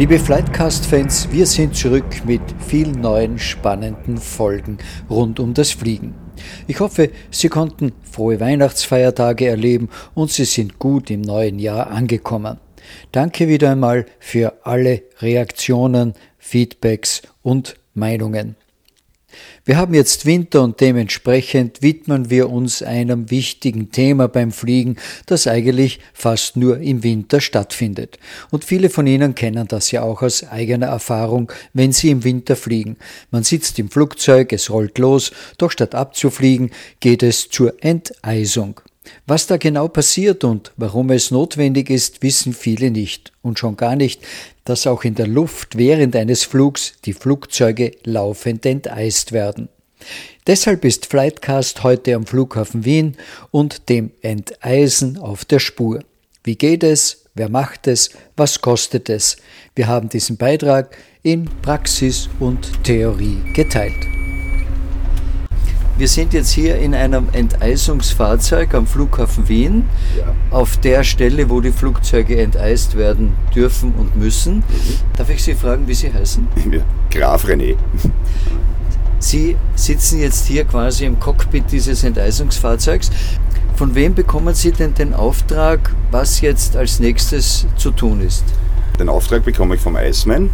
Liebe Flightcast-Fans, wir sind zurück mit vielen neuen spannenden Folgen rund um das Fliegen. Ich hoffe, Sie konnten frohe Weihnachtsfeiertage erleben und Sie sind gut im neuen Jahr angekommen. Danke wieder einmal für alle Reaktionen, Feedbacks und Meinungen. Wir haben jetzt Winter und dementsprechend widmen wir uns einem wichtigen Thema beim Fliegen, das eigentlich fast nur im Winter stattfindet. Und viele von Ihnen kennen das ja auch aus eigener Erfahrung, wenn Sie im Winter fliegen. Man sitzt im Flugzeug, es rollt los, doch statt abzufliegen geht es zur Enteisung. Was da genau passiert und warum es notwendig ist, wissen viele nicht. Und schon gar nicht, dass auch in der Luft während eines Flugs die Flugzeuge laufend enteist werden. Deshalb ist Flightcast heute am Flughafen Wien und dem Enteisen auf der Spur. Wie geht es? Wer macht es? Was kostet es? Wir haben diesen Beitrag in Praxis und Theorie geteilt. Wir sind jetzt hier in einem Enteisungsfahrzeug am Flughafen Wien, ja. auf der Stelle, wo die Flugzeuge enteist werden dürfen und müssen. Mhm. Darf ich Sie fragen, wie Sie heißen? Graf René. Sie sitzen jetzt hier quasi im Cockpit dieses Enteisungsfahrzeugs. Von wem bekommen Sie denn den Auftrag, was jetzt als nächstes zu tun ist? Den Auftrag bekomme ich vom Iceman.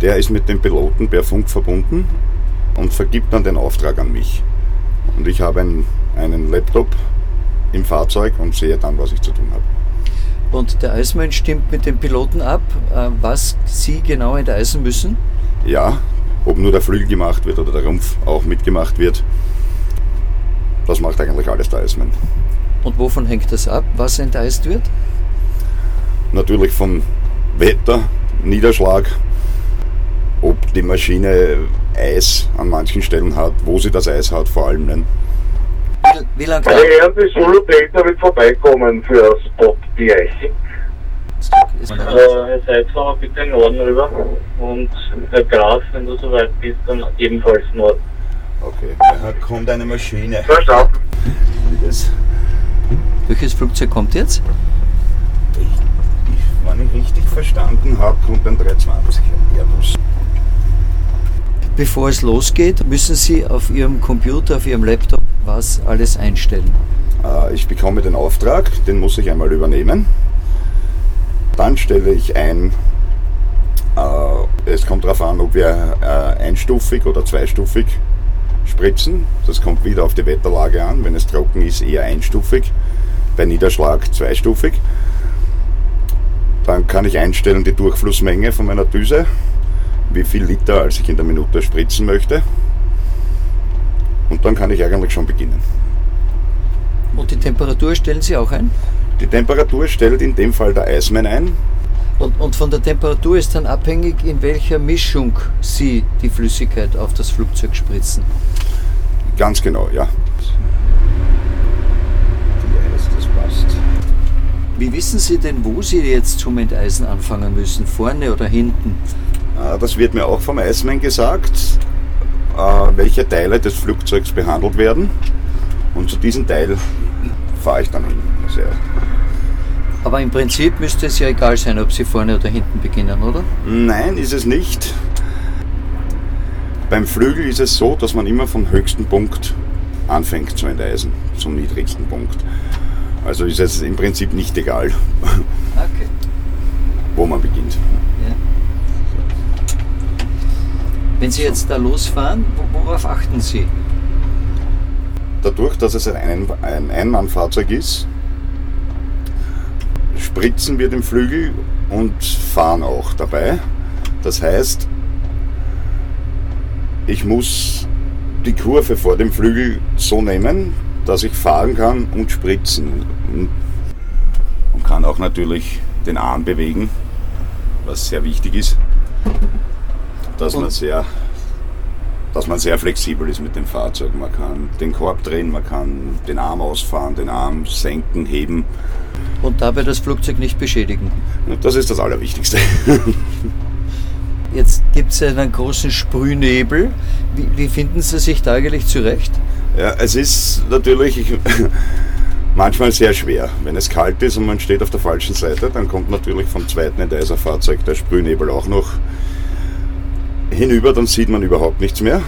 Der ist mit dem Piloten per Funk verbunden und vergibt dann den Auftrag an mich. Und ich habe einen, einen Laptop im Fahrzeug und sehe dann, was ich zu tun habe. Und der Eismann stimmt mit dem Piloten ab, äh, was Sie genau enteisen müssen? Ja, ob nur der Flügel gemacht wird oder der Rumpf auch mitgemacht wird, das macht eigentlich alles der Eismann. Und wovon hängt das ab, was enteist wird? Natürlich vom Wetter, Niederschlag, ob die Maschine Eis an manchen Stellen hat, wo sie das Eis hat vor allem. Ne? Wie, wie lange kann ja, die Solo Data wird vorbeikommen für das Spot-Bereich. Äh, Herr Seitfahrer, bitte in Norden rüber und Herr Graf, wenn du soweit bist, dann ebenfalls Norden. Okay, da kommt eine Maschine. Verstanden. Welches Flugzeug kommt jetzt? Ich, ich, wenn ich richtig verstanden habe, kommt ein 320 Airbus. Bevor es losgeht, müssen Sie auf Ihrem Computer, auf Ihrem Laptop was alles einstellen? Äh, ich bekomme den Auftrag, den muss ich einmal übernehmen. Dann stelle ich ein, äh, es kommt darauf an, ob wir äh, einstufig oder zweistufig spritzen. Das kommt wieder auf die Wetterlage an. Wenn es trocken ist, eher einstufig. Bei Niederschlag zweistufig. Dann kann ich einstellen die Durchflussmenge von meiner Düse wie viel Liter als ich in der Minute spritzen möchte. Und dann kann ich eigentlich schon beginnen. Und die Temperatur stellen Sie auch ein? Die Temperatur stellt in dem Fall der Eismann ein. Und, und von der Temperatur ist dann abhängig, in welcher Mischung Sie die Flüssigkeit auf das Flugzeug spritzen. Ganz genau, ja. Die Eis, das passt. Wie wissen Sie denn, wo Sie jetzt zum Enteisen anfangen müssen? Vorne oder hinten? Äh, das wird mir auch vom Eismann gesagt, äh, welche Teile des Flugzeugs behandelt werden. Und zu diesem Teil fahre ich dann hin. Also, Aber im Prinzip müsste es ja egal sein, ob Sie vorne oder hinten beginnen, oder? Nein, ist es nicht. Beim Flügel ist es so, dass man immer vom höchsten Punkt anfängt zu enteisen, zum niedrigsten Punkt. Also ist es im Prinzip nicht egal, okay. wo man beginnt. Wenn Sie jetzt da losfahren, worauf achten Sie? Dadurch, dass es ein, ein Einmannfahrzeug ist, spritzen wir den Flügel und fahren auch dabei. Das heißt, ich muss die Kurve vor dem Flügel so nehmen, dass ich fahren kann und spritzen. Und kann auch natürlich den Arm bewegen, was sehr wichtig ist. Dass man sehr dass man sehr flexibel ist mit dem Fahrzeug. Man kann den Korb drehen, man kann den Arm ausfahren, den Arm senken, heben. Und dabei das Flugzeug nicht beschädigen. Das ist das Allerwichtigste. Jetzt gibt es einen großen Sprühnebel. Wie, wie finden Sie sich da eigentlich zurecht? Ja, es ist natürlich manchmal sehr schwer. Wenn es kalt ist und man steht auf der falschen Seite, dann kommt natürlich vom zweiten Enteiserfahrzeug der Sprühnebel auch noch hinüber, dann sieht man überhaupt nichts mehr.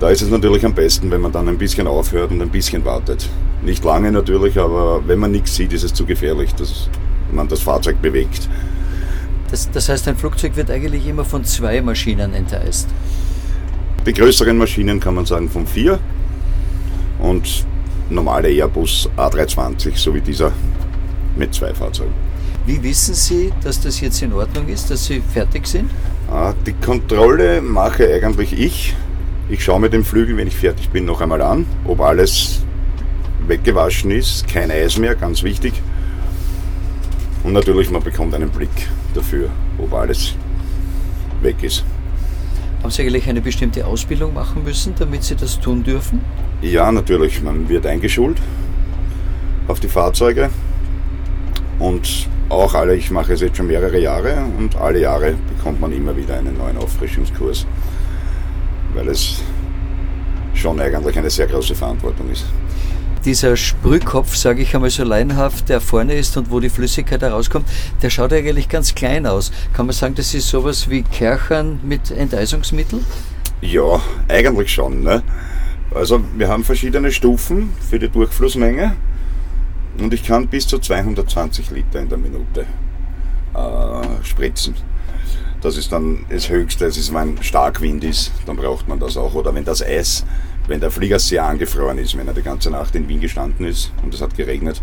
Da ist es natürlich am besten, wenn man dann ein bisschen aufhört und ein bisschen wartet. Nicht lange natürlich, aber wenn man nichts sieht, ist es zu gefährlich, dass man das Fahrzeug bewegt. Das, das heißt, ein Flugzeug wird eigentlich immer von zwei Maschinen enteist. Die größeren Maschinen kann man sagen von vier und normale Airbus A320, so wie dieser mit zwei Fahrzeugen. Wie wissen Sie, dass das jetzt in Ordnung ist, dass Sie fertig sind? Ah, Die Kontrolle mache eigentlich ich. Ich schaue mir den Flügel, wenn ich fertig bin, noch einmal an, ob alles weggewaschen ist, kein Eis mehr, ganz wichtig. Und natürlich, man bekommt einen Blick dafür, ob alles weg ist. Haben Sie eigentlich eine bestimmte Ausbildung machen müssen, damit Sie das tun dürfen? Ja, natürlich, man wird eingeschult auf die Fahrzeuge und auch alle, ich mache es jetzt schon mehrere Jahre und alle Jahre bekommt man immer wieder einen neuen Auffrischungskurs, weil es schon eigentlich eine sehr große Verantwortung ist. Dieser Sprühkopf, sage ich einmal so laienhaft, der vorne ist und wo die Flüssigkeit herauskommt, der schaut eigentlich ganz klein aus. Kann man sagen, das ist sowas wie Kerchern mit Enteisungsmittel? Ja, eigentlich schon. Ne? Also wir haben verschiedene Stufen für die Durchflussmenge und ich kann bis zu 220 Liter in der Minute äh, spritzen. Das ist dann das Höchste. Es ist, wenn Starkwind ist, dann braucht man das auch. Oder wenn das Eis, wenn der Flieger sehr angefroren ist, wenn er die ganze Nacht in Wien gestanden ist und es hat geregnet,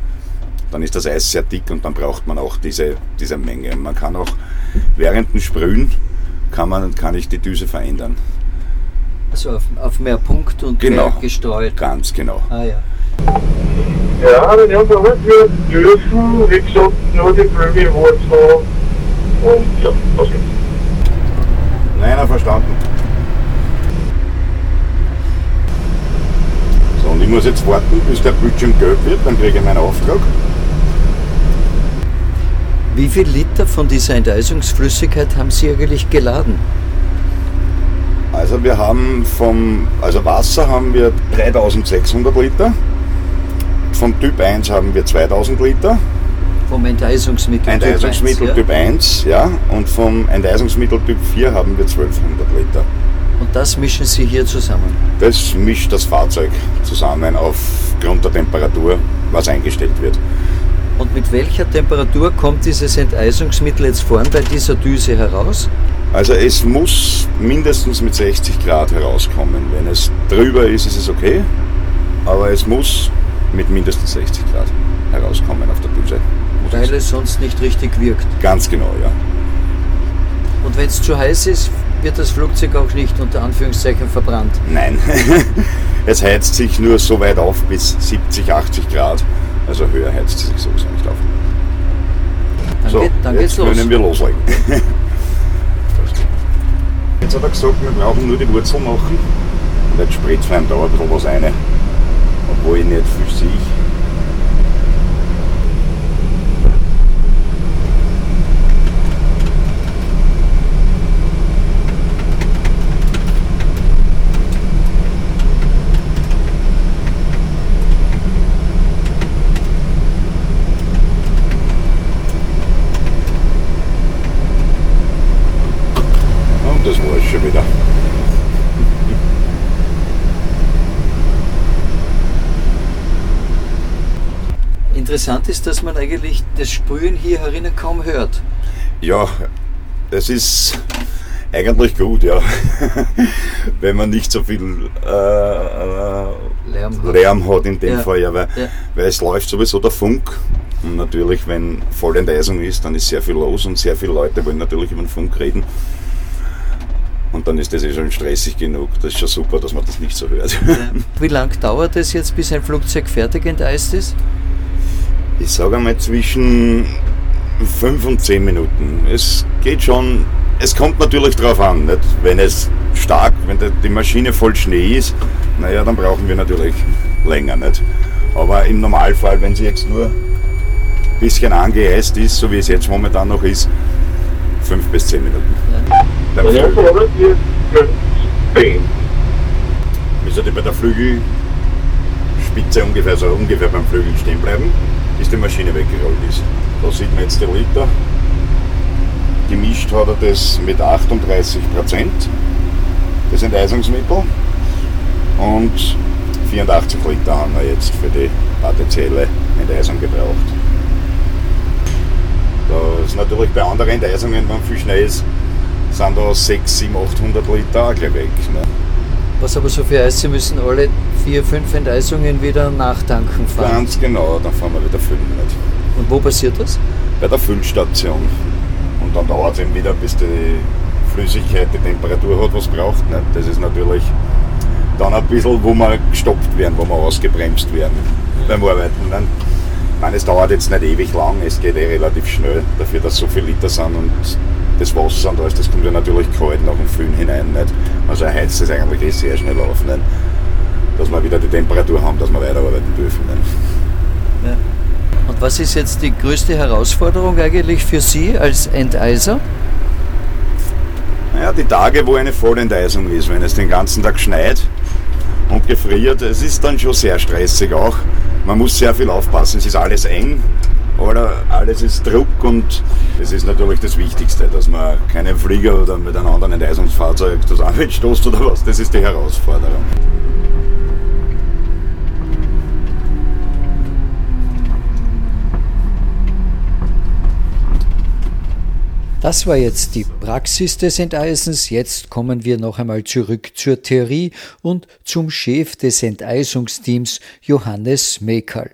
dann ist das Eis sehr dick und dann braucht man auch diese, diese Menge. Man kann auch während dem Sprühen kann, man, kann ich die Düse verändern. Also auf, auf mehr Punkt und Genau. mehr gestreut. Ganz genau. Ah ja. Ja, ja, aber wir dürfen, wie gesagt, nur die Flügel so und ja, das ist. Nein, er verstanden. So, und ich muss jetzt warten, bis der Bildschirm gelb wird, dann kriege ich meinen Auftrag. Wie viel Liter von dieser Enteisungsflüssigkeit haben Sie eigentlich geladen? Also wir haben vom, also Wasser haben wir 3600 Liter, vom Typ 1 haben wir 2000 Liter, Vom Enteisungsmittel. Enteisungsmittel Typ 1, Typ 1, ja, und vom Enteisungsmittel Typ 4 haben wir 1200 Liter. Und das mischen Sie hier zusammen. Das mischt das Fahrzeug zusammen aufgrund der Temperatur, was eingestellt wird. Und mit welcher Temperatur kommt dieses Enteisungsmittel jetzt vorn bei dieser Düse heraus? Also es muss mindestens mit 60 Grad herauskommen. Wenn es drüber ist, ist es okay, aber es muss mit mindestens 60 Grad herauskommen auf der. Muss Weil es- sonst nicht richtig wirkt. Ganz genau, ja. Und wenn es zu heiß ist, wird das Flugzeug auch nicht unter Anführungszeichen verbrannt. Nein, es heizt sich nur so weit auf bis 70, 80 Grad. Also höher heizt es sich sowieso nicht auf. Dann, so, geht, dann jetzt geht's los. können wir loslegen. Jetzt hat er gesagt, wir brauchen nur die Wurzel machen. Und jetzt spritzt man da ein bisschen was rein. Obwohl ich nicht viel sehe. Und das war es schon wieder. Interessant ist, dass man eigentlich das Sprühen hier herinnen kaum hört. Ja, es ist eigentlich gut, ja. Wenn man nicht so viel äh, äh, Lärm hat. Lärm hat in dem Ja, Fall, ja, weil, ja. weil es läuft sowieso der Funk. Und natürlich, wenn Vollenteisung ist, dann ist sehr viel los und sehr viele Leute wollen natürlich über den Funk reden. Und dann ist das eh schon stressig genug. Das ist schon super, dass man das nicht so hört. Wie lang dauert es jetzt, bis ein Flugzeug fertig enteist ist? Ich sage einmal zwischen 5 und 10 Minuten. Es geht schon es kommt natürlich darauf an, nicht? wenn es stark, wenn die Maschine voll Schnee ist, naja, dann brauchen wir natürlich länger. Nicht? Aber im Normalfall, wenn sie jetzt nur ein bisschen angeeist ist, so wie es jetzt momentan noch ist, fünf bis zehn Minuten. Ja. Der ja. Müssen die bei der Flügelspitze ungefähr, so ungefähr beim Flügel stehen bleiben, bis die Maschine weggerollt ist. Da sieht man jetzt den Liter. Gemischt hat er das mit 38 Prozent, das Enteisungsmittel. Und 84 Liter haben wir jetzt für die partielle Enteisung gebraucht. Da ist natürlich bei anderen Enteisungen, wenn viel Schnee ist, sind da 6, 7, 800 Liter auch gleich weg. Ne? Was aber so viel heißt, Sie müssen alle 4, 5 Enteisungen wieder nachtanken fahren. Ganz genau, dann fahren wir wieder füllen. Nicht? Und wo passiert das? Bei der Füllstation. Und dann dauert es eben wieder, bis die Flüssigkeit die Temperatur hat, was braucht. Nicht? Das ist natürlich dann ein bisschen, wo wir gestoppt werden, wo wir ausgebremst werden beim Arbeiten. Dann, ich meine, es dauert jetzt nicht ewig lang, es geht eh relativ schnell, dafür, dass so viele Liter sind und das Wasser und alles, das kommt ja natürlich kalt nach dem Föhn hinein. Nicht? Also heizt es eigentlich eh sehr schnell auf, nicht? Dass wir wieder die Temperatur haben, dass wir weiterarbeiten dürfen. Ja. Und was ist jetzt die größte Herausforderung eigentlich für Sie als Enteiser? Naja, die Tage, wo eine Vollenteisung ist, wenn es den ganzen Tag schneit und gefriert, es ist dann schon sehr stressig auch. Man muss sehr viel aufpassen, es ist alles eng, oder alles ist Druck und das ist natürlich das Wichtigste, dass man keinen Flieger oder mit einem anderen Enteisungsfahrzeug zusammenstoßt oder was, das ist die Herausforderung. Das war jetzt die Praxis des Enteisens. Jetzt kommen wir noch einmal zurück zur Theorie und zum Chef des Enteisungsteams Johannes Mekal.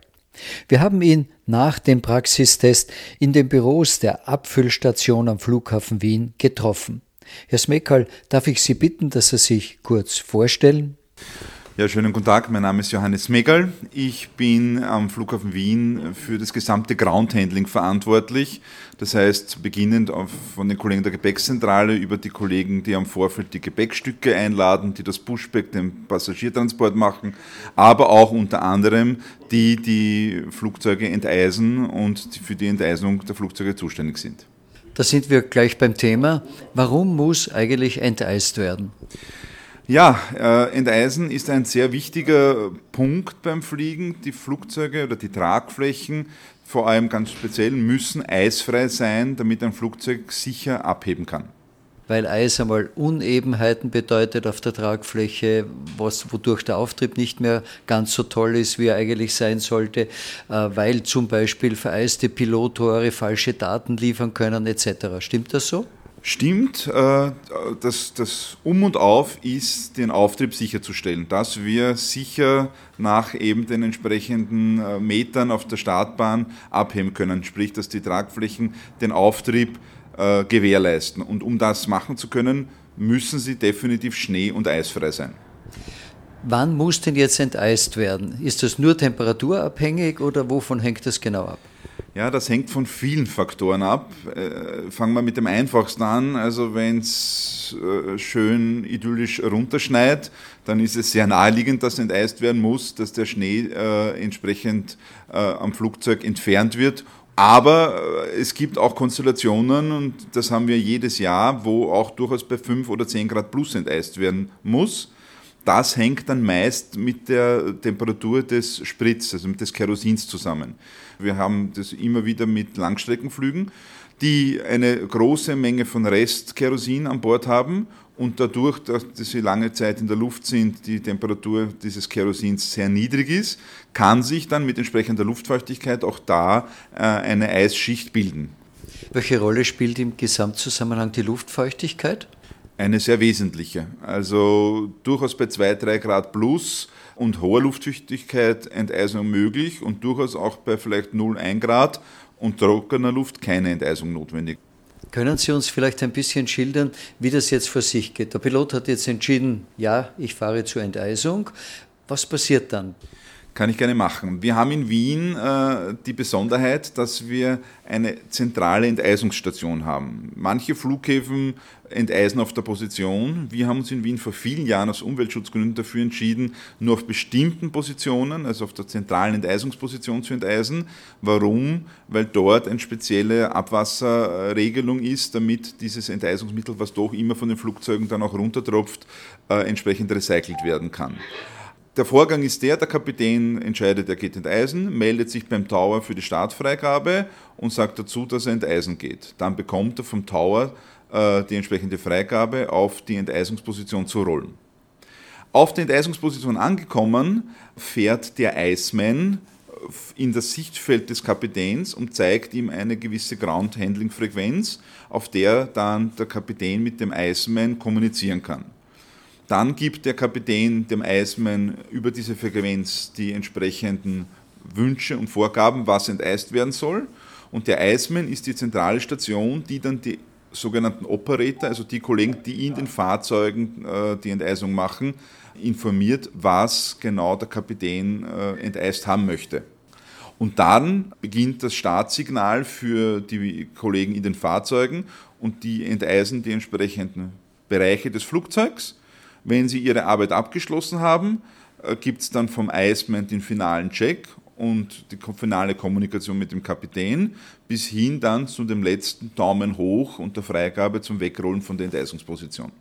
Wir haben ihn nach dem Praxistest in den Büros der Abfüllstation am Flughafen Wien getroffen. Herr Smekal, darf ich Sie bitten, dass Sie sich kurz vorstellen? Ja, schönen guten Tag. Mein Name ist Johannes Megal. Ich bin am Flughafen Wien für das gesamte Groundhandling verantwortlich. Das heißt, beginnend von den Kollegen der Gepäckzentrale über die Kollegen, die am Vorfeld die Gepäckstücke einladen, die das Pushback, den Passagiertransport machen, aber auch unter anderem die, die Flugzeuge enteisen und für die Enteisung der Flugzeuge zuständig sind. Da sind wir gleich beim Thema. Warum muss eigentlich enteist werden? Ja, äh, Enteisen ist ein sehr wichtiger Punkt beim Fliegen. Die Flugzeuge oder die Tragflächen, vor allem ganz speziell, müssen eisfrei sein, damit ein Flugzeug sicher abheben kann. Weil Eis einmal Unebenheiten bedeutet auf der Tragfläche, was, wodurch der Auftrieb nicht mehr ganz so toll ist, wie er eigentlich sein sollte, äh, weil zum Beispiel vereiste Pilottore falsche Daten liefern können etc. Stimmt das so? Stimmt, äh, das, das Um und Auf ist, den Auftrieb sicherzustellen, dass wir sicher nach eben den entsprechenden äh, Metern auf der Startbahn abheben können, sprich, dass die Tragflächen den Auftrieb äh, gewährleisten. Und um das machen zu können, müssen sie definitiv schnee- und eisfrei sein. Wann muss denn jetzt enteist werden? Ist das nur temperaturabhängig oder wovon hängt das genau ab? Ja, das hängt von vielen Faktoren ab. Äh, fangen wir mit dem einfachsten an. Also wenn es äh, schön idyllisch runterschneit, dann ist es sehr naheliegend, dass enteist werden muss, dass der Schnee äh, entsprechend äh, am Flugzeug entfernt wird. Aber äh, es gibt auch Konstellationen, und das haben wir jedes Jahr, wo auch durchaus bei 5 oder 10 Grad plus enteist werden muss. Das hängt dann meist mit der Temperatur des Spritz, also mit des Kerosins zusammen. Wir haben das immer wieder mit Langstreckenflügen, die eine große Menge von Restkerosin an Bord haben und dadurch, dass sie lange Zeit in der Luft sind, die Temperatur dieses Kerosins sehr niedrig ist, kann sich dann mit entsprechender Luftfeuchtigkeit auch da äh, eine Eisschicht bilden. Welche Rolle spielt im Gesamtzusammenhang die Luftfeuchtigkeit? Eine sehr wesentliche. Also durchaus bei 2, 3 Grad plus und hoher Luftfeuchtigkeit Enteisung möglich und durchaus auch bei vielleicht 0, 1 Grad und trockener Luft keine Enteisung notwendig. Können Sie uns vielleicht ein bisschen schildern, wie das jetzt vor sich geht? Der Pilot hat jetzt entschieden, ja, ich fahre zur Enteisung. Was passiert dann? Kann ich gerne machen. Wir haben in Wien äh, die Besonderheit, dass wir eine zentrale Enteisungsstation haben. Manche Flughäfen enteisen auf der Position. Wir haben uns in Wien vor vielen Jahren aus Umweltschutzgründen dafür entschieden, nur auf bestimmten Positionen, also auf der zentralen Enteisungsposition zu enteisen. Warum? Weil dort eine spezielle Abwasserregelung ist, damit dieses Enteisungsmittel, was doch immer von den Flugzeugen dann auch runtertropft, äh, entsprechend recycelt werden kann. Der Vorgang ist der, der Kapitän entscheidet, er geht enteisen, meldet sich beim Tower für die Startfreigabe und sagt dazu, dass er enteisen geht. Dann bekommt er vom Tower äh, die entsprechende Freigabe, auf die Enteisungsposition zu rollen. Auf der Enteisungsposition angekommen, fährt der Iceman in das Sichtfeld des Kapitäns und zeigt ihm eine gewisse Ground-Handling-Frequenz, auf der dann der Kapitän mit dem Iceman kommunizieren kann. Dann gibt der Kapitän dem Eismann über diese Frequenz die entsprechenden Wünsche und Vorgaben, was enteist werden soll. Und der Eismann ist die zentrale Station, die dann die sogenannten Operator, also die Kollegen, die in den Fahrzeugen äh, die Enteisung machen, informiert, was genau der Kapitän äh, enteist haben möchte. Und dann beginnt das Startsignal für die Kollegen in den Fahrzeugen und die enteisen die entsprechenden Bereiche des Flugzeugs wenn Sie Ihre Arbeit abgeschlossen haben, äh, gibt es dann vom Iceman den finalen Check und die finale Kommunikation mit dem Kapitän, bis hin dann zu dem letzten Daumen hoch und der Freigabe zum Wegrollen von der Enteisungsposition.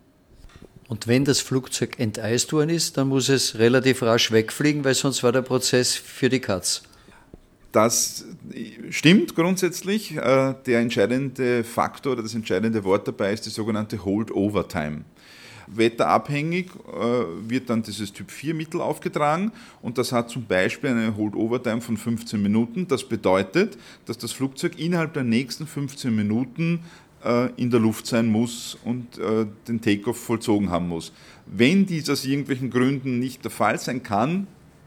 Und wenn das Flugzeug enteist worden ist, dann muss es relativ rasch wegfliegen, weil sonst war der Prozess für die Katz. Das stimmt grundsätzlich. Äh, der entscheidende Faktor oder das entscheidende Wort dabei ist die sogenannte Hold-Over-Time. Wetterabhängig äh, wird dann dieses Typ 4 Mittel aufgetragen und das hat zum Beispiel eine Hold-Over-Time von 15 Minuten. Das bedeutet, dass das Flugzeug innerhalb der nächsten 15 Minuten äh, in der Luft sein muss und äh, den Takeoff vollzogen haben muss. Wenn dies aus irgendwelchen Gründen nicht der Fall sein kann,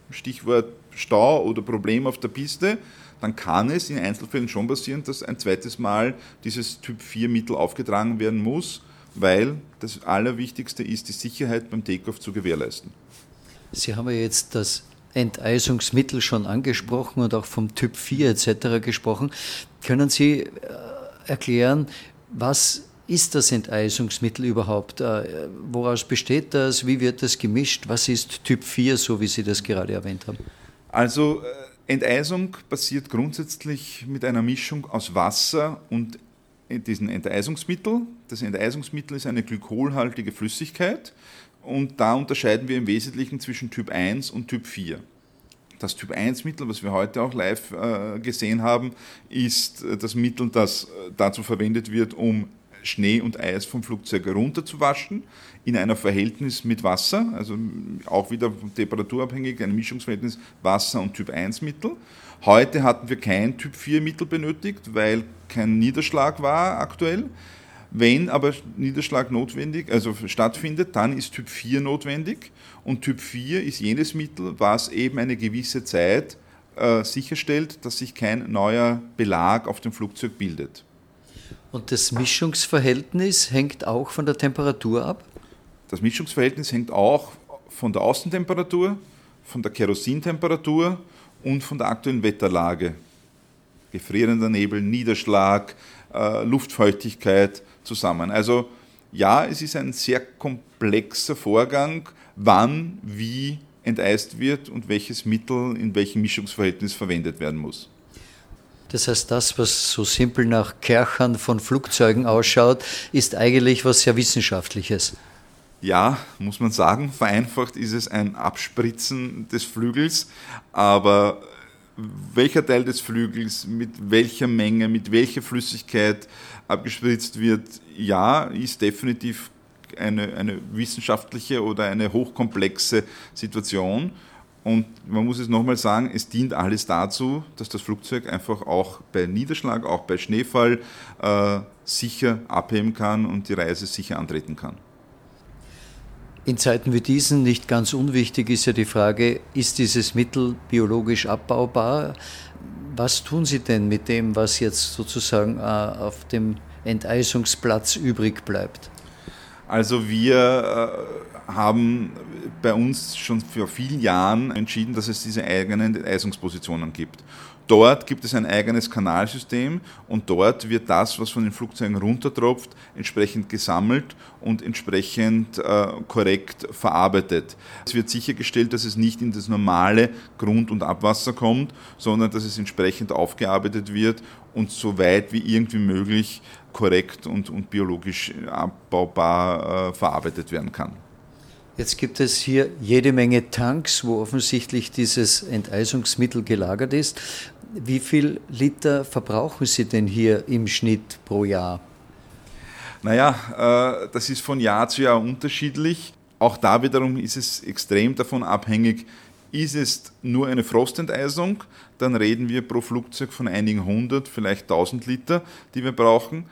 Stichwort Stau oder Problem auf der Piste, dann kann es in Einzelfällen schon passieren, dass ein zweites Mal dieses Typ 4 Mittel aufgetragen werden muss weil das Allerwichtigste ist, die Sicherheit beim Takeoff zu gewährleisten. Sie haben ja jetzt das Enteisungsmittel schon angesprochen und auch vom Typ 4 etc. gesprochen. Können Sie äh, erklären, was ist das Enteisungsmittel überhaupt? Äh, woraus besteht das? Wie wird das gemischt? Was ist Typ 4, so wie Sie das gerade erwähnt haben? Also äh, Enteisung passiert grundsätzlich mit einer Mischung aus Wasser und diesen Enteisungsmittel. Das Enteisungsmittel ist eine glykolhaltige Flüssigkeit und da unterscheiden wir im Wesentlichen zwischen Typ 1 und Typ 4. Das Typ 1 Mittel, was wir heute auch live äh, gesehen haben, ist das Mittel, das äh, dazu verwendet wird, um Schnee und Eis vom Flugzeug runterzuwaschen, in einer Verhältnis mit Wasser, also auch wieder temperaturabhängig, ein Mischungsverhältnis Wasser und Typ 1 Mittel. Heute hatten wir kein Typ 4 Mittel benötigt, weil kein Niederschlag war aktuell. Wenn aber Niederschlag notwendig, also stattfindet, dann ist Typ 4 notwendig. Und Typ 4 ist jenes Mittel, was eben eine gewisse Zeit äh, sicherstellt, dass sich kein neuer Belag auf dem Flugzeug bildet. Und das Mischungsverhältnis hängt auch von der Temperatur ab? Das Mischungsverhältnis hängt auch von der Außentemperatur, von der Kerosintemperatur und von der aktuellen Wetterlage. Gefrierender Nebel, Niederschlag, äh, Luftfeuchtigkeit zusammen. Also ja, es ist ein sehr komplexer Vorgang, wann, wie enteist wird und welches Mittel in welchem Mischungsverhältnis verwendet werden muss. Das heißt, das, was so simpel nach Kerchern von Flugzeugen ausschaut, ist eigentlich was sehr Wissenschaftliches. Ja, muss man sagen, vereinfacht ist es ein Abspritzen des Flügels, aber welcher Teil des Flügels, mit welcher Menge, mit welcher Flüssigkeit abgespritzt wird, ja, ist definitiv eine, eine wissenschaftliche oder eine hochkomplexe Situation. Und man muss es nochmal sagen, es dient alles dazu, dass das Flugzeug einfach auch bei Niederschlag, auch bei Schneefall äh, sicher abheben kann und die Reise sicher antreten kann. In Zeiten wie diesen nicht ganz unwichtig ist ja die Frage, ist dieses Mittel biologisch abbaubar? Was tun Sie denn mit dem, was jetzt sozusagen äh, auf dem Enteisungsplatz übrig bleibt? Also wir äh, haben bei uns schon vor vielen Jahren entschieden, dass es diese eigenen Enteisungspositionen gibt. Dort gibt es ein eigenes Kanalsystem und dort wird das, was von den Flugzeugen runtertropft, entsprechend gesammelt und entsprechend äh, korrekt verarbeitet. Es wird sichergestellt, dass es nicht in das normale Grund- und Abwasser kommt, sondern dass es entsprechend aufgearbeitet wird und so weit wie irgendwie möglich korrekt und, und biologisch abbaubar äh, verarbeitet werden kann. Jetzt gibt es hier jede Menge Tanks, wo offensichtlich dieses Enteisungsmittel gelagert ist. Wie viel Liter verbrauchen Sie denn hier im Schnitt pro Jahr? Naja, äh, das ist von Jahr zu Jahr unterschiedlich. Auch da wiederum ist es extrem davon abhängig, ist es nur eine Frostenteisung, dann reden wir pro Flugzeug von einigen hundert, vielleicht tausend Liter, die wir brauchen.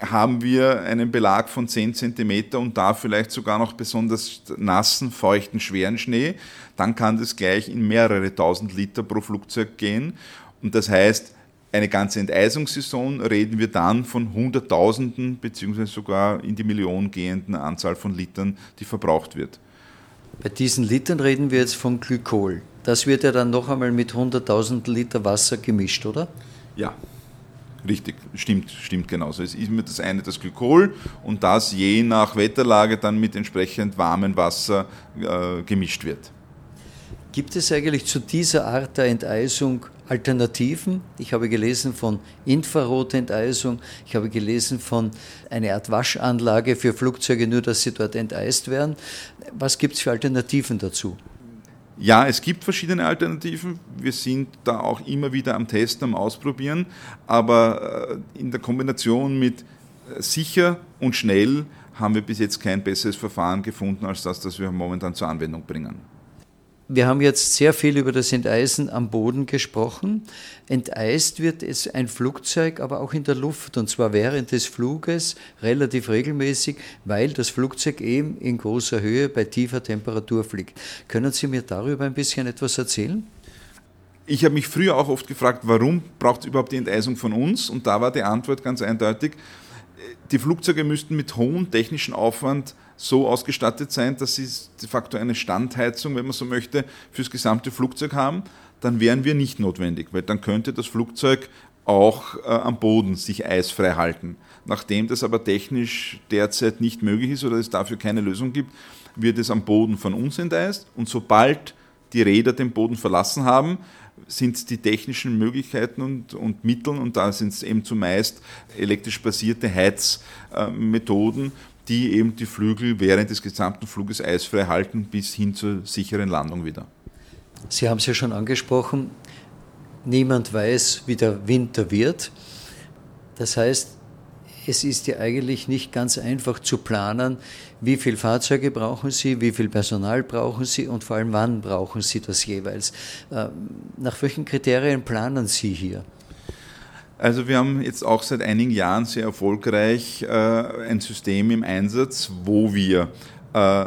Haben wir einen Belag von 10 cm und da vielleicht sogar noch besonders nassen, feuchten, schweren Schnee, dann kann das gleich in mehrere tausend Liter pro Flugzeug gehen. Und das heißt, eine ganze Enteisungssaison reden wir dann von Hunderttausenden beziehungsweise sogar in die Millionen gehenden Anzahl von Litern, die verbraucht wird. Bei diesen Litern reden wir jetzt von Glykol. Das wird ja dann noch einmal mit 100.000 Liter Wasser gemischt, oder? Ja, richtig, stimmt, stimmt genauso. Es ist mit das eine das Glykol und das je nach Wetterlage dann mit entsprechend warmem Wasser äh, gemischt wird. Gibt es eigentlich zu dieser Art der Enteisung Alternativen? Ich habe gelesen von Infrarotenteisung, ich habe gelesen von einer Art Waschanlage für Flugzeuge, nur dass sie dort enteist werden. Was gibt es für Alternativen dazu? Ja, es gibt verschiedene Alternativen. Wir sind da auch immer wieder am Testen, am Ausprobieren. Aber äh, in der Kombination mit äh, sicher und schnell haben wir bis jetzt kein besseres Verfahren gefunden als das, das wir momentan zur Anwendung bringen. Wir haben jetzt sehr viel über das Enteisen am Boden gesprochen. Enteist wird es ein Flugzeug, aber auch in der Luft, und zwar während des Fluges relativ regelmäßig, weil das Flugzeug eben in großer Höhe bei tiefer Temperatur fliegt. Können Sie mir darüber ein bisschen etwas erzählen? Ich habe mich früher auch oft gefragt, warum braucht es überhaupt die Enteisung von uns? Und da war die Antwort ganz eindeutig, die Flugzeuge müssten mit hohem technischen Aufwand so ausgestattet sein, dass sie de facto eine Standheizung, wenn man so möchte, fürs gesamte Flugzeug haben, dann wären wir nicht notwendig, weil dann könnte das Flugzeug auch äh, am Boden sich eisfrei halten. Nachdem das aber technisch derzeit nicht möglich ist oder es dafür keine Lösung gibt, wird es am Boden von uns enteist und sobald die Räder den Boden verlassen haben, sind die technischen Möglichkeiten und, und Mittel, und da sind es eben zumeist elektrisch basierte Heizmethoden, die eben die Flügel während des gesamten Fluges eisfrei halten bis hin zur sicheren Landung wieder. Sie haben es ja schon angesprochen, niemand weiß, wie der Winter wird. Das heißt, es ist ja eigentlich nicht ganz einfach zu planen, wie viele Fahrzeuge brauchen Sie, wie viel Personal brauchen Sie und vor allem wann brauchen Sie das jeweils. Ähm, nach welchen Kriterien planen Sie hier? Also wir haben jetzt auch seit einigen Jahren sehr erfolgreich äh, ein System im Einsatz, wo wir äh,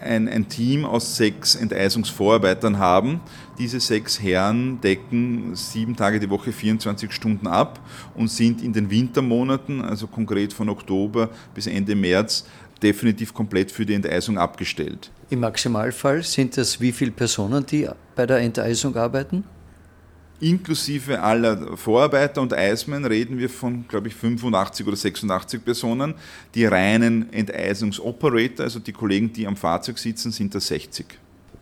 ein, ein, Team aus sechs Enteisungsvorarbeitern haben. Diese sechs Herren decken sieben Tage die Woche 24 Stunden ab und sind in den Wintermonaten, also konkret von Oktober bis Ende März, definitiv komplett für die Enteisung abgestellt. Im Maximalfall sind das wie viele Personen, die bei der Enteisung arbeiten? Inklusive aller Vorarbeiter und Eismen reden wir von, glaube ich, 85 oder 86 Personen. Die reinen Enteisungsoperator, also die Kollegen, die am Fahrzeug sitzen, sind da 60.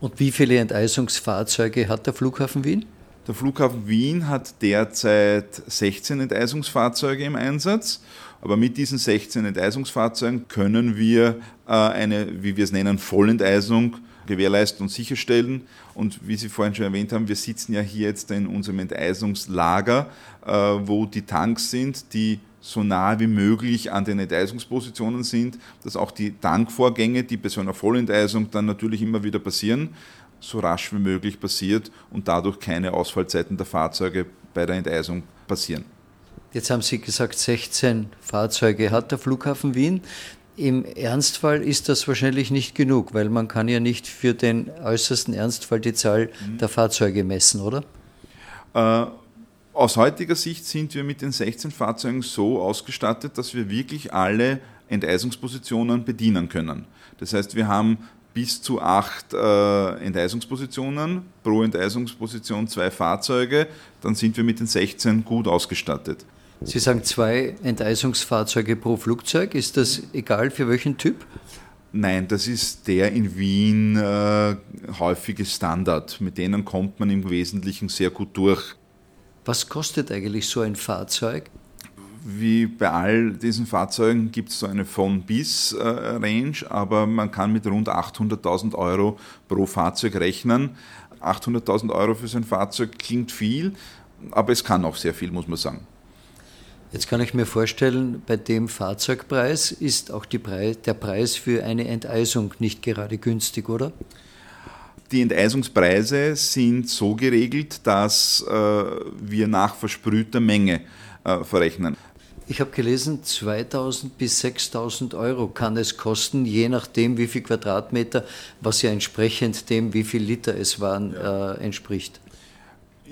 Und wie viele Enteisungsfahrzeuge hat der Flughafen Wien? Der Flughafen Wien hat derzeit 16 Enteisungsfahrzeuge im Einsatz. Aber mit diesen 16 Enteisungsfahrzeugen können wir äh, eine, wie wir es nennen, Vollenteisung gewährleisten und sicherstellen. Und wie Sie vorhin schon erwähnt haben, wir sitzen ja hier jetzt in unserem Enteisungslager, äh, wo die Tanks sind, die so nah wie möglich an den Enteisungspositionen sind, dass auch die Tankvorgänge, die bei so einer Vollenteisung dann natürlich immer wieder passieren, so rasch wie möglich passiert und dadurch keine Ausfallzeiten der Fahrzeuge bei der Enteisung passieren. Jetzt haben Sie gesagt, 16 Fahrzeuge hat der Flughafen Wien. Im Ernstfall ist das wahrscheinlich nicht genug, weil man kann ja nicht für den äußersten Ernstfall die Zahl mhm. der Fahrzeuge messen, oder? Äh, aus heutiger Sicht sind wir mit den 16 Fahrzeugen so ausgestattet, dass wir wirklich alle Enteisungspositionen bedienen können. Das heißt, wir haben bis zu acht äh, Enteisungspositionen, pro Enteisungsposition zwei Fahrzeuge, dann sind wir mit den 16 gut ausgestattet. Sie sagen zwei Enteisungsfahrzeuge pro Flugzeug. Ist das egal für welchen Typ? Nein, das ist der in Wien äh, häufige Standard. Mit denen kommt man im Wesentlichen sehr gut durch. Was kostet eigentlich so ein Fahrzeug? Wie bei all diesen Fahrzeugen gibt es so eine von bis äh, Range, aber man kann mit rund 800.000 Euro pro Fahrzeug rechnen. 800.000 Euro für so ein Fahrzeug klingt viel, aber es kann auch sehr viel, muss man sagen. Jetzt kann ich mir vorstellen, bei dem Fahrzeugpreis ist auch Preis, der Preis für eine Enteisung nicht gerade günstig, oder? Die Enteisungspreise sind so geregelt, dass äh, wir nach versprühter Menge äh, verrechnen. Ich habe gelesen, 2000 bis 6000 Euro kann es kosten, je nachdem, wie viel Quadratmeter, was ja entsprechend dem, wie viel Liter es waren, äh, entspricht.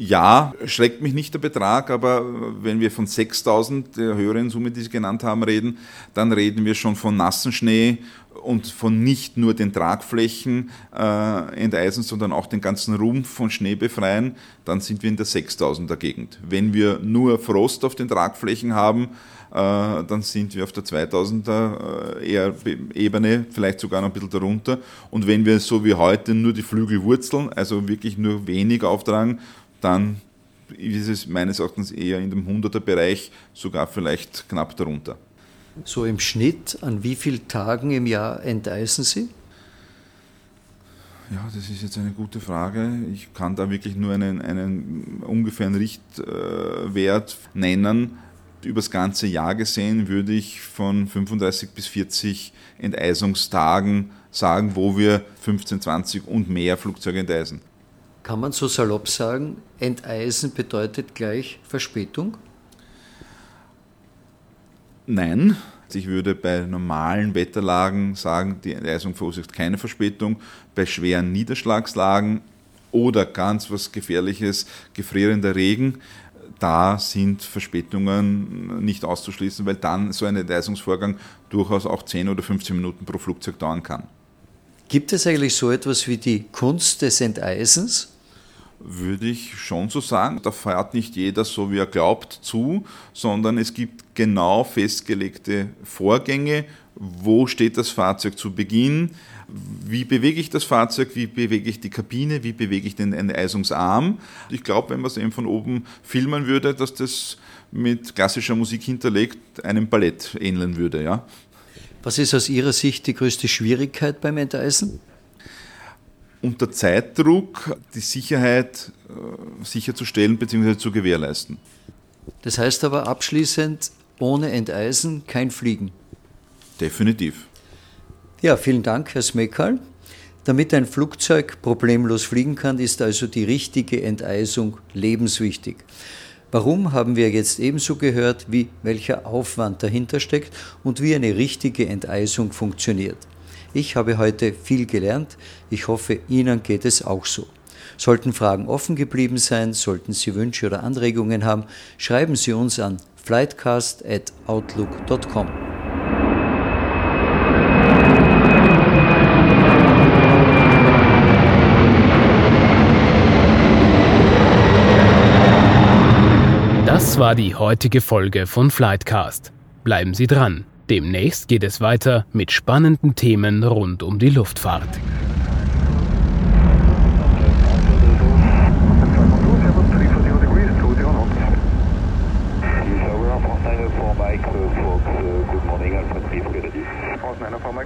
Ja, schreckt mich nicht der Betrag, aber wenn wir von 6000, der höheren Summe, die Sie genannt haben, reden, dann reden wir schon von nassen Schnee und von nicht nur den Tragflächen äh, enteisen, sondern auch den ganzen Rumpf von Schnee befreien, dann sind wir in der 6000er Gegend. Wenn wir nur Frost auf den Tragflächen haben, äh, dann sind wir auf der 2000er äh, Ebene, vielleicht sogar noch ein bisschen darunter. Und wenn wir so wie heute nur die Flügel wurzeln, also wirklich nur wenig auftragen, dann ist es meines Erachtens eher in dem 100er Bereich, sogar vielleicht knapp darunter. So im Schnitt, an wie vielen Tagen im Jahr enteisen Sie? Ja, das ist jetzt eine gute Frage. Ich kann da wirklich nur einen, einen ungefähren Richtwert nennen. Übers ganze Jahr gesehen würde ich von 35 bis 40 Enteisungstagen sagen, wo wir 15, 20 und mehr Flugzeuge enteisen. Kann man so salopp sagen, Enteisen bedeutet gleich Verspätung? Nein. Ich würde bei normalen Wetterlagen sagen, die Enteisung verursacht keine Verspätung. Bei schweren Niederschlagslagen oder ganz was Gefährliches, gefrierender Regen, da sind Verspätungen nicht auszuschließen, weil dann so ein Enteisungsvorgang durchaus auch 10 oder 15 Minuten pro Flugzeug dauern kann. Gibt es eigentlich so etwas wie die Kunst des Enteisens? Würde ich schon so sagen. Da fährt nicht jeder so, wie er glaubt, zu, sondern es gibt genau festgelegte Vorgänge. Wo steht das Fahrzeug zu Beginn? Wie bewege ich das Fahrzeug? Wie bewege ich die Kabine? Wie bewege ich den Enteisungsarm? Ich glaube, wenn man es eben von oben filmen würde, dass das mit klassischer Musik hinterlegt einem Ballett ähneln würde. Ja? Was ist aus Ihrer Sicht die größte Schwierigkeit beim Enteisen? Unter Zeitdruck die Sicherheit äh, sicherzustellen bzw. zu gewährleisten. Das heißt aber abschließend, ohne Enteisen kein Fliegen. Definitiv. Ja, vielen Dank, Herr Smekal. Damit ein Flugzeug problemlos fliegen kann, ist also die richtige Enteisung lebenswichtig. Warum haben wir jetzt ebenso gehört, wie welcher Aufwand dahinter steckt und wie eine richtige Enteisung funktioniert. Ich habe heute viel gelernt. Ich hoffe, Ihnen geht es auch so. Sollten Fragen offen geblieben sein, sollten Sie Wünsche oder Anregungen haben, schreiben Sie uns an flightcast@outlook.com. Das war die heutige Folge von Flightcast. Bleiben Sie dran. Demnächst geht es weiter mit spannenden Themen rund um die Luftfahrt.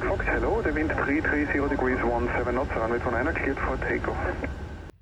Fox, hello, the wind 330 degrees 17 knots, runway 29 cleared for takeoff.